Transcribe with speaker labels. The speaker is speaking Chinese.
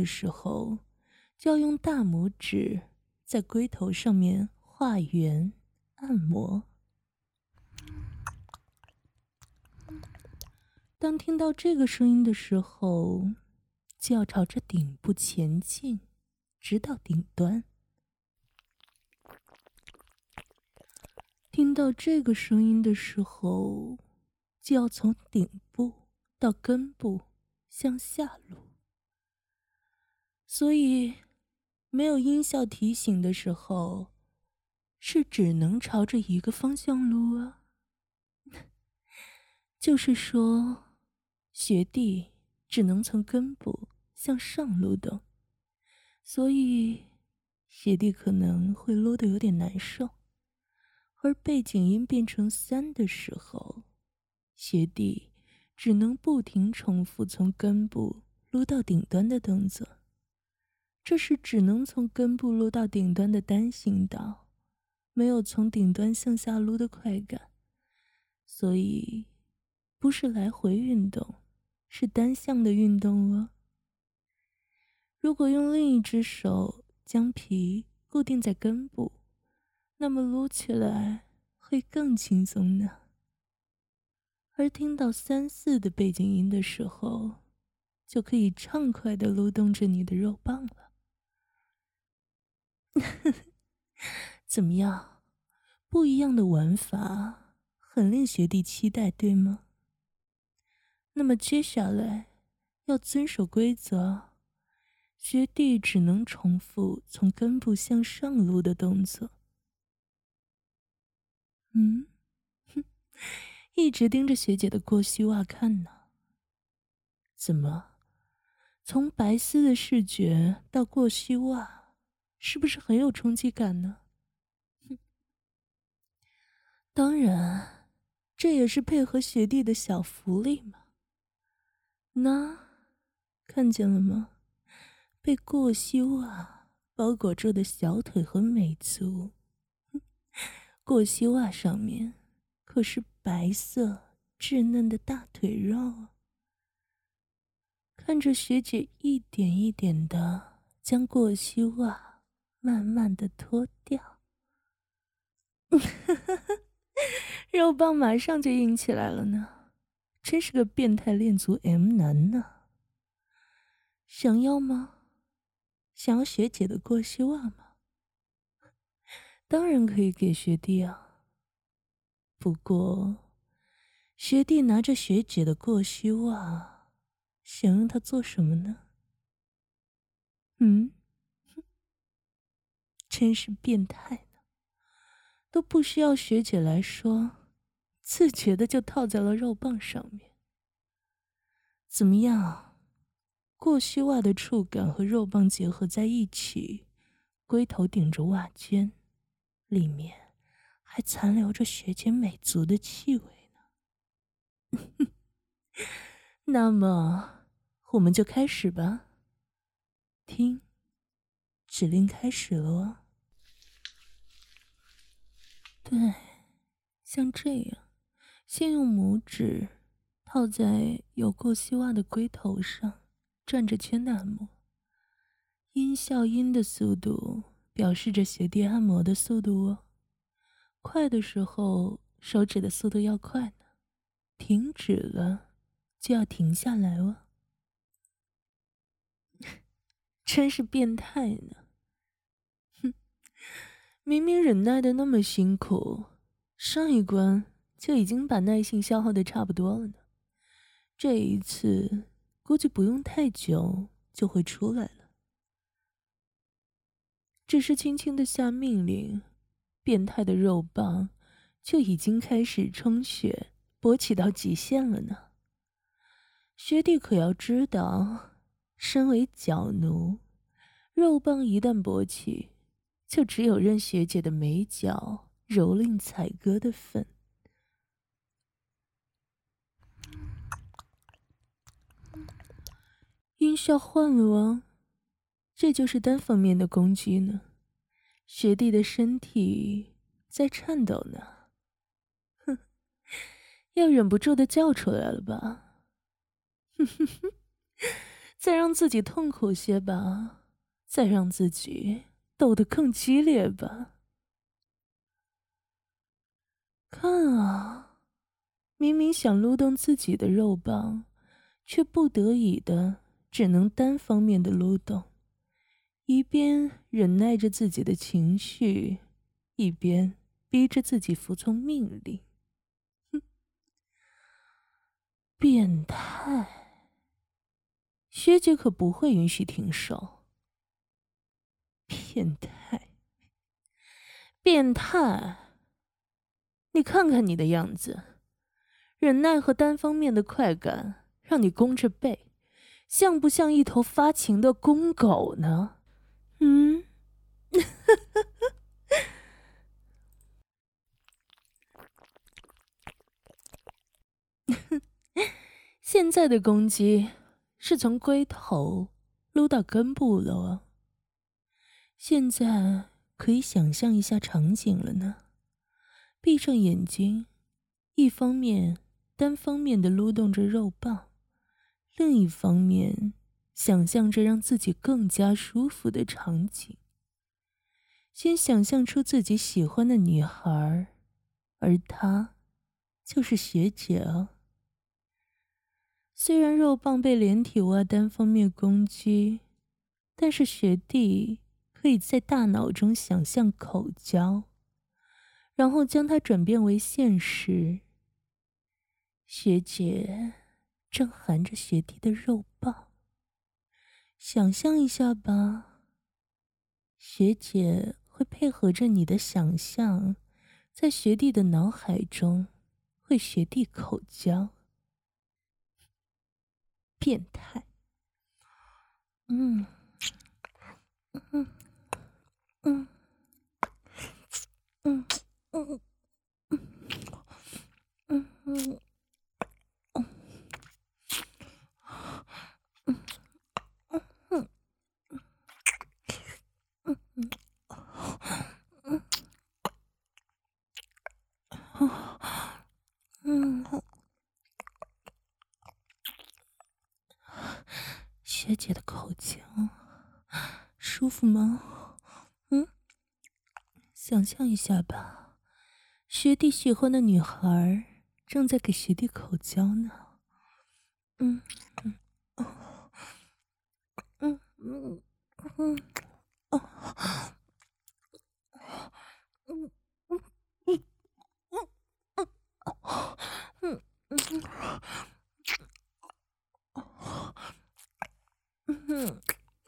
Speaker 1: 的时候，就要用大拇指在龟头上面画圆，按摩。当听到这个声音的时候，就要朝着顶部前进，直到顶端。听到这个声音的时候，就要从顶部到根部向下撸。所以，没有音效提醒的时候，是只能朝着一个方向撸啊。就是说，学弟只能从根部向上撸的，所以学弟可能会撸的有点难受。而背景音变成三的时候，学弟只能不停重复从根部撸到顶端的动作。这是只能从根部撸到顶端的单行道，没有从顶端向下撸的快感，所以不是来回运动，是单向的运动哦。如果用另一只手将皮固定在根部。那么撸起来会更轻松呢。而听到三四的背景音的时候，就可以畅快的撸动着你的肉棒了。怎么样？不一样的玩法，很令学弟期待，对吗？那么接下来要遵守规则，学弟只能重复从根部向上撸的动作。嗯，哼，一直盯着学姐的过膝袜看呢。怎么，从白丝的视觉到过膝袜，是不是很有冲击感呢？哼，当然，这也是配合学弟的小福利嘛。那，看见了吗？被过膝袜包裹住的小腿和美足。过膝袜上面可是白色稚嫩的大腿肉。看着学姐一点一点的将过膝袜慢慢的脱掉，肉棒马上就硬起来了呢，真是个变态恋足 M 男呢。想要吗？想要学姐的过膝袜吗？当然可以给学弟啊。不过，学弟拿着学姐的过膝袜，想用它做什么呢？嗯，真是变态呢！都不需要学姐来说，自觉的就套在了肉棒上面。怎么样？过膝袜的触感和肉棒结合在一起，龟头顶着袜尖。里面还残留着学姐美足的气味呢。那么，我们就开始吧。听，指令开始了。对，像这样，先用拇指套在有过膝袜的龟头上，转着圈的按摩。音效音的速度。表示着学弟按摩的速度哦，快的时候手指的速度要快呢，停止了就要停下来哦。真是变态呢！明明忍耐的那么辛苦，上一关就已经把耐性消耗的差不多了呢，这一次估计不用太久就会出来了。只是轻轻的下命令，变态的肉棒就已经开始充血，勃起到极限了呢。学弟可要知道，身为脚奴，肉棒一旦勃起，就只有任学姐的美脚蹂躏采割的份。音效换了哦。这就是单方面的攻击呢，学弟的身体在颤抖呢，哼，要忍不住的叫出来了吧？哼哼哼，再让自己痛苦些吧，再让自己斗得更激烈吧。看啊，明明想撸动自己的肉棒，却不得已的只能单方面的撸动，一边忍耐着自己的情绪，一边逼着自己服从命令。变态！学姐可不会允许停手。变态！变态！你看看你的样子，忍耐和单方面的快感让你弓着背，像不像一头发情的公狗呢？嗯，现在的攻击是从龟头撸到根部了啊！现在可以想象一下场景了呢。闭上眼睛，一方面单方面的撸动着肉棒，另一方面想象着让自己更加舒服的场景。先想象出自己喜欢的女孩，而她就是学姐啊。虽然肉棒被连体蛙单方面攻击，但是学弟可以在大脑中想象口交。然后将它转变为现实。学姐正含着学弟的肉棒，想象一下吧。学姐会配合着你的想象，在学弟的脑海中为学弟口交。变态。嗯，舒服吗？嗯，想象一下吧。学弟喜欢的女孩正在给学弟口交呢，嗯嗯嗯嗯嗯嗯